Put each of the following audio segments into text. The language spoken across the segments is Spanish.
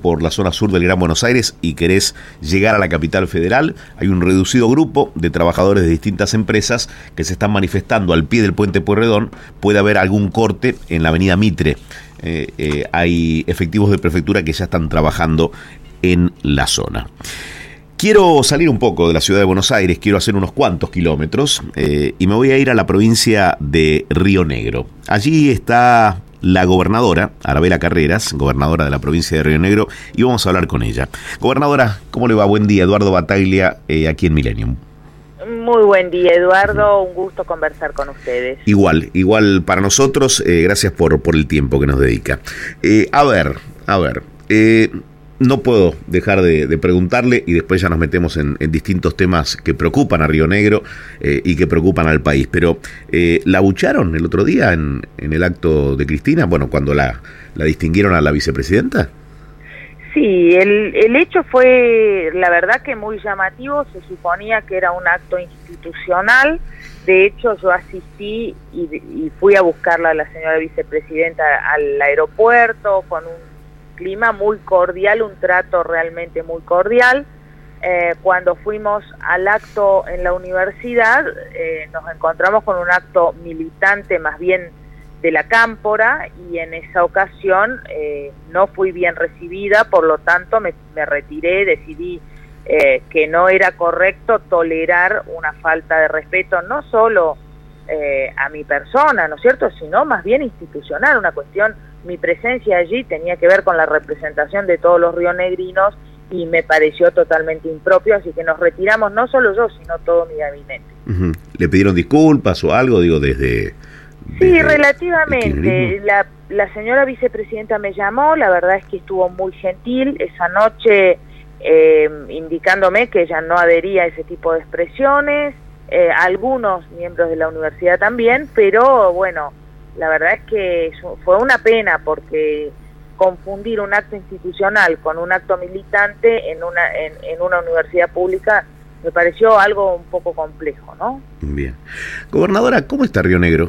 por la zona sur del Gran Buenos Aires y querés llegar a la capital federal, hay un reducido grupo de trabajadores de distintas empresas que se están manifestando al pie del puente Pueyrredón. Puede haber algún corte en la avenida Mitre. Eh, eh, hay efectivos de prefectura que ya están trabajando en la zona. Quiero salir un poco de la ciudad de Buenos Aires, quiero hacer unos cuantos kilómetros eh, y me voy a ir a la provincia de Río Negro. Allí está la gobernadora, Arabela Carreras, gobernadora de la provincia de Río Negro, y vamos a hablar con ella. Gobernadora, ¿cómo le va? Buen día, Eduardo Bataglia, eh, aquí en Millennium. Muy buen día, Eduardo. Un gusto conversar con ustedes. Igual, igual para nosotros. Eh, gracias por, por el tiempo que nos dedica. Eh, a ver, a ver no puedo dejar de, preguntarle y después ya nos metemos en, distintos temas que preocupan a Río Negro eh, y que preocupan al país. Pero eh, la bucharon el otro día en, el acto de Cristina, bueno, cuando la, la distinguieron a la vicepresidenta. Sí, el, el hecho fue, la verdad que muy llamativo, se suponía que era un acto institucional, de hecho yo asistí y, y fui a buscarla a la señora vicepresidenta al aeropuerto con un clima muy cordial, un trato realmente muy cordial. Eh, cuando fuimos al acto en la universidad, eh, nos encontramos con un acto militante más bien de la cámpora y en esa ocasión eh, no fui bien recibida, por lo tanto me, me retiré, decidí que no era correcto tolerar una falta de respeto, no solo a mi persona, ¿no es cierto?, sino más bien institucional, una cuestión mi presencia allí tenía que ver con la representación de todos los rionegrinos y me pareció totalmente impropio, así que nos retiramos no solo yo, sino todo mi gabinete. ¿Le pidieron disculpas o algo, digo, desde... sí, relativamente. La, la señora vicepresidenta me llamó, la verdad es que estuvo muy gentil esa noche eh, indicándome que ella no adhería a ese tipo de expresiones, eh, algunos miembros de la universidad también, pero bueno, la verdad es que fue una pena porque confundir un acto institucional con un acto militante en una, en, una universidad pública me pareció algo un poco complejo, ¿no? Bien. Gobernadora, ¿cómo está Río Negro?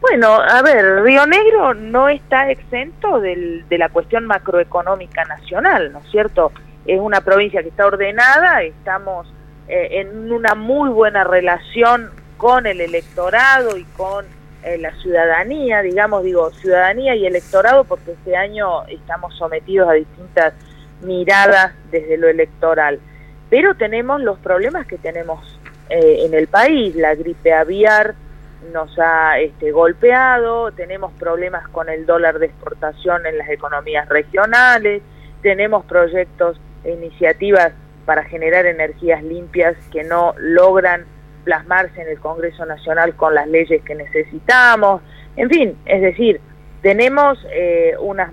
Bueno, a ver, Río Negro no está exento del, de la cuestión macroeconómica nacional, ¿no es cierto? Es una provincia que está ordenada, estamos eh, en una muy buena relación con el electorado y con eh, la ciudadanía, digamos, digo, ciudadanía y electorado, porque este año estamos sometidos a distintas miradas desde lo electoral. Pero tenemos los problemas que tenemos eh, en el país, la gripe aviar nos ha este, golpeado, tenemos problemas con el dólar de exportación en las economías regionales, tenemos proyectos e iniciativas para generar energías limpias que no logran plasmarse en el Congreso Nacional con las leyes que necesitamos, en fin, es decir, tenemos eh, una,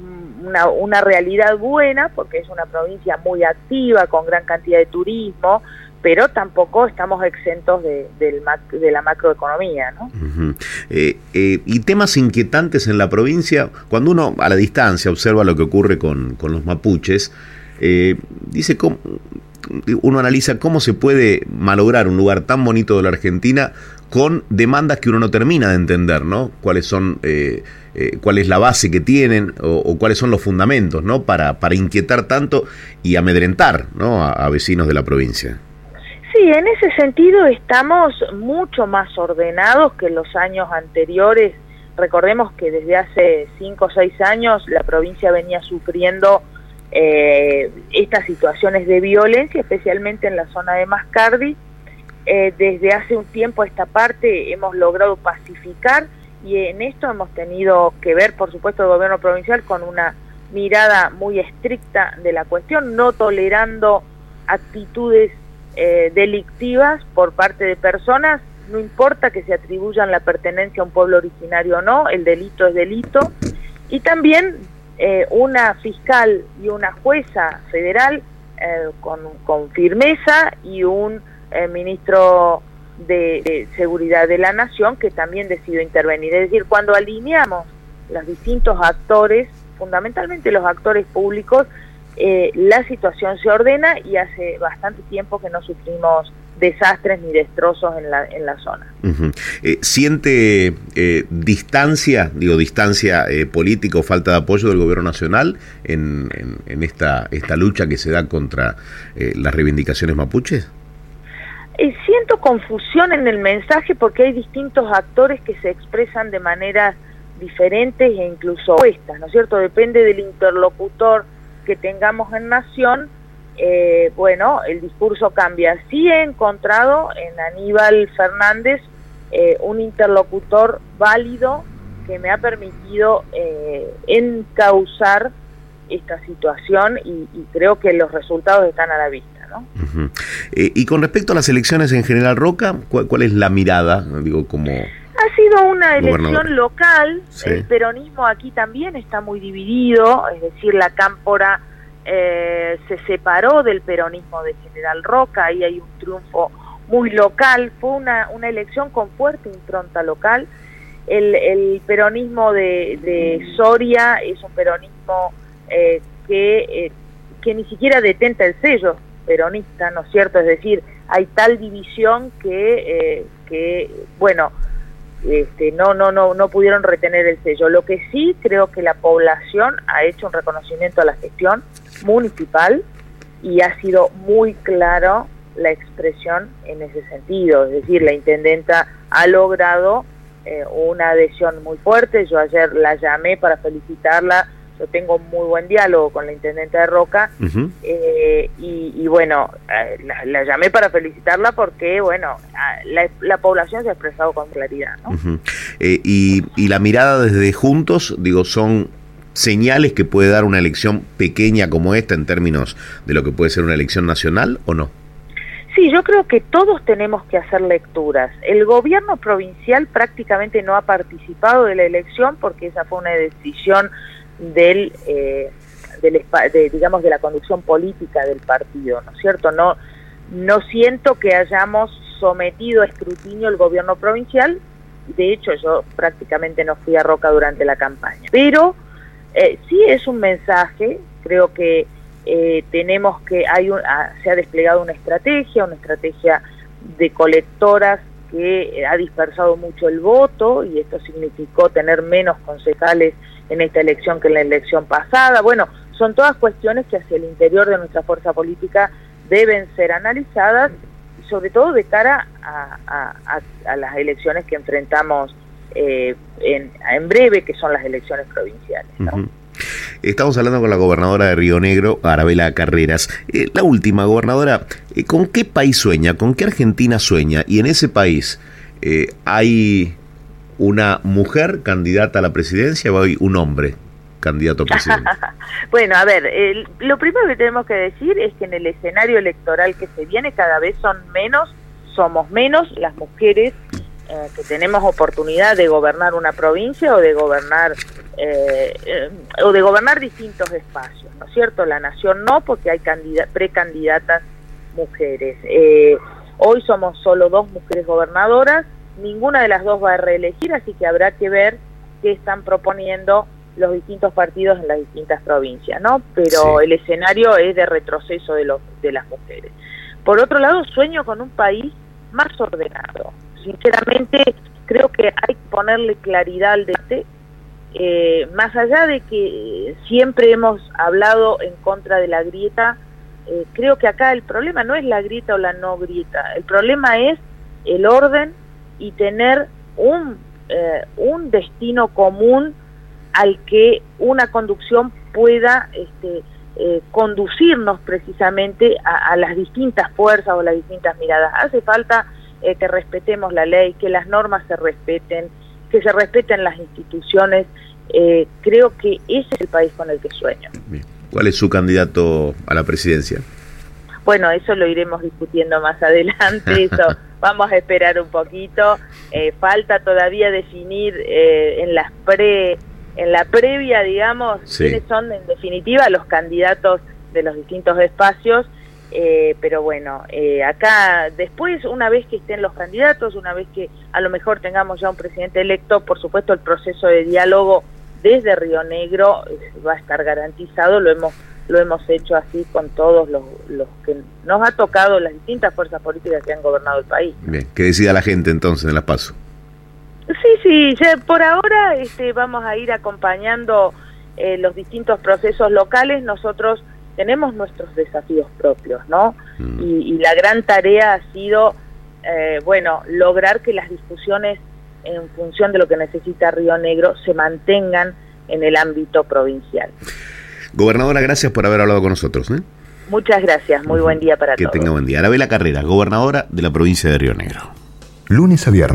una, realidad buena porque es una provincia muy activa, con gran cantidad de turismo, pero tampoco estamos exentos de, del, de la macroeconomía. ¿no? Eh, eh, y temas inquietantes en la provincia, cuando uno a la distancia observa lo que ocurre con, con los mapuches, dice cómo, uno analiza cómo se puede malograr un lugar tan bonito de la Argentina con demandas que uno no termina de entender, ¿no? Cuáles son, eh, eh, cuál es la base que tienen o, cuáles son los fundamentos, ¿no? Para, para inquietar tanto y amedrentar, ¿no? A, vecinos de la provincia. Sí, en ese sentido estamos mucho más ordenados que los años anteriores. Recordemos que desde hace cinco o seis años la provincia venía sufriendo eh, estas situaciones de violencia, especialmente en la zona de Mascardi. Eh, desde hace un tiempo esta parte hemos logrado pacificar y en esto hemos tenido que ver, por supuesto, el gobierno provincial con una mirada muy estricta de la cuestión, no tolerando actitudes eh, delictivas por parte de personas, no importa que se atribuyan la pertenencia a un pueblo originario o no, el delito es delito, y también eh, una fiscal y una jueza federal eh, con, con, firmeza y un eh, ministro de, Seguridad de la Nación que también decidió intervenir. Es decir, cuando alineamos los distintos actores, fundamentalmente los actores públicos, la situación se ordena y hace bastante tiempo que no sufrimos desastres ni destrozos en la, en la zona. Eh, ¿Siente eh, distancia, digo distancia eh, política o falta de apoyo del gobierno nacional en, en, esta, esta lucha que se da contra las reivindicaciones mapuches? siento confusión en el mensaje porque hay distintos actores que se expresan de maneras diferentes e incluso opuestas, ¿no es cierto? Depende del interlocutor que tengamos en Nación, eh, bueno, el discurso cambia. Sí he encontrado en Aníbal Fernández eh, un interlocutor válido que me ha permitido eh, encauzar esta situación y, creo que los resultados están a la vista. ¿no? y con respecto a las elecciones en General Roca, ¿cuál, es la mirada? Digo, como ha sido una elección local, el peronismo aquí también está muy dividido, es decir, la cámpora eh, se separó del peronismo de General Roca, ahí hay un triunfo muy local, fue una, una elección con fuerte impronta local. El, el peronismo de, Soria es un peronismo eh, que, eh, que ni siquiera detenta el sello peronista, ¿no es cierto? Es decir, hay tal división que, que bueno, este, no, no, no, no pudieron retener el sello. Lo que sí creo que la población ha hecho un reconocimiento a la gestión municipal y ha sido muy claro la expresión en ese sentido. Es decir, la intendenta ha logrado eh, una adhesión muy fuerte. Yo ayer la llamé para felicitarla yo tengo muy buen diálogo con la intendente de Roca eh, y, bueno, eh, la, llamé para felicitarla porque, bueno, la, población se ha expresado con claridad. Eh, y, y la mirada desde Juntos, digo, son señales que puede dar una elección pequeña como esta en términos de lo que puede ser una elección nacional o no? Sí, yo creo que todos tenemos que hacer lecturas. El gobierno provincial prácticamente no ha participado de la elección porque esa fue una decisión del, eh, del de, digamos de la conducción política del partido, ¿no es cierto? No no siento que hayamos sometido a escrutinio el gobierno provincial. De hecho, yo prácticamente no fui a Roca durante la campaña. Pero eh, sí es un mensaje. Creo que eh, tenemos que hay un, ah, se ha desplegado una estrategia, una estrategia de colectoras que ha dispersado mucho el voto y esto significó tener menos concejales en esta elección que en la elección pasada. Bueno, son todas cuestiones que hacia el interior de nuestra fuerza política deben ser analizadas, sobre todo de cara a, las elecciones que enfrentamos eh, en, breve, que son las elecciones provinciales. Estamos hablando con la gobernadora de Río Negro, Arabela Carreras. Eh, la última, gobernadora, eh, ¿con qué país sueña? ¿Con qué Argentina sueña? Y en ese país hay una mujer candidata a la presidencia o hay un hombre candidato a presidente? bueno, a ver, lo primero que tenemos que decir es que en el escenario electoral que se viene cada vez son menos, somos menos las mujeres eh, que tenemos oportunidad de gobernar una provincia o de gobernar eh, eh, o de gobernar distintos espacios, ¿no es cierto? La nación no, porque hay precandidatas mujeres. hoy somos solo dos mujeres gobernadoras ninguna de las dos va a reelegir, así que habrá que ver qué están proponiendo los distintos partidos en las distintas provincias, ¿no? Pero el escenario es de retroceso de, los, de las mujeres. Por otro lado, sueño con un país más ordenado. Sinceramente, creo que hay que ponerle claridad al debate, eh, más allá de que siempre hemos hablado en contra de la grieta, eh, creo que acá el problema no es la grieta o la no grieta, el problema es el orden y tener un, eh, un destino común al que una conducción pueda este, eh, conducirnos precisamente a, las distintas fuerzas o las distintas miradas. Hace falta eh, que respetemos la ley, que las normas se respeten, que se respeten las instituciones. creo que ese es el país con el que sueño. ¿Cuál es su candidato a la presidencia? Bueno, eso lo iremos discutiendo más adelante, eso vamos a esperar un poquito. Eh, falta todavía definir eh, en las pre, en la previa, digamos, quiénes son en definitiva los candidatos de los distintos espacios. Eh, pero bueno, acá después, una vez que estén los candidatos, una vez que a lo mejor tengamos ya un presidente electo, por supuesto el proceso de diálogo desde Río Negro va a estar garantizado, lo hemos lo hemos hecho así con todos los, los que nos ha tocado las distintas fuerzas políticas que han gobernado el país. Bien, que decida la gente entonces en las pasos. Sí, sí, ya por ahora este, vamos a ir acompañando eh, los distintos procesos locales. Nosotros tenemos nuestros desafíos propios, ¿no? Mm. Y, la gran tarea ha sido, eh, bueno, lograr que las discusiones en función de lo que necesita Río Negro se mantengan en el ámbito provincial. Gobernadora, gracias por haber hablado con nosotros. ¿eh? Muchas gracias, muy buen día para todos. Que tenga buen día. Arabela Carrera, gobernadora de la provincia de Río Negro. Lunes a viernes.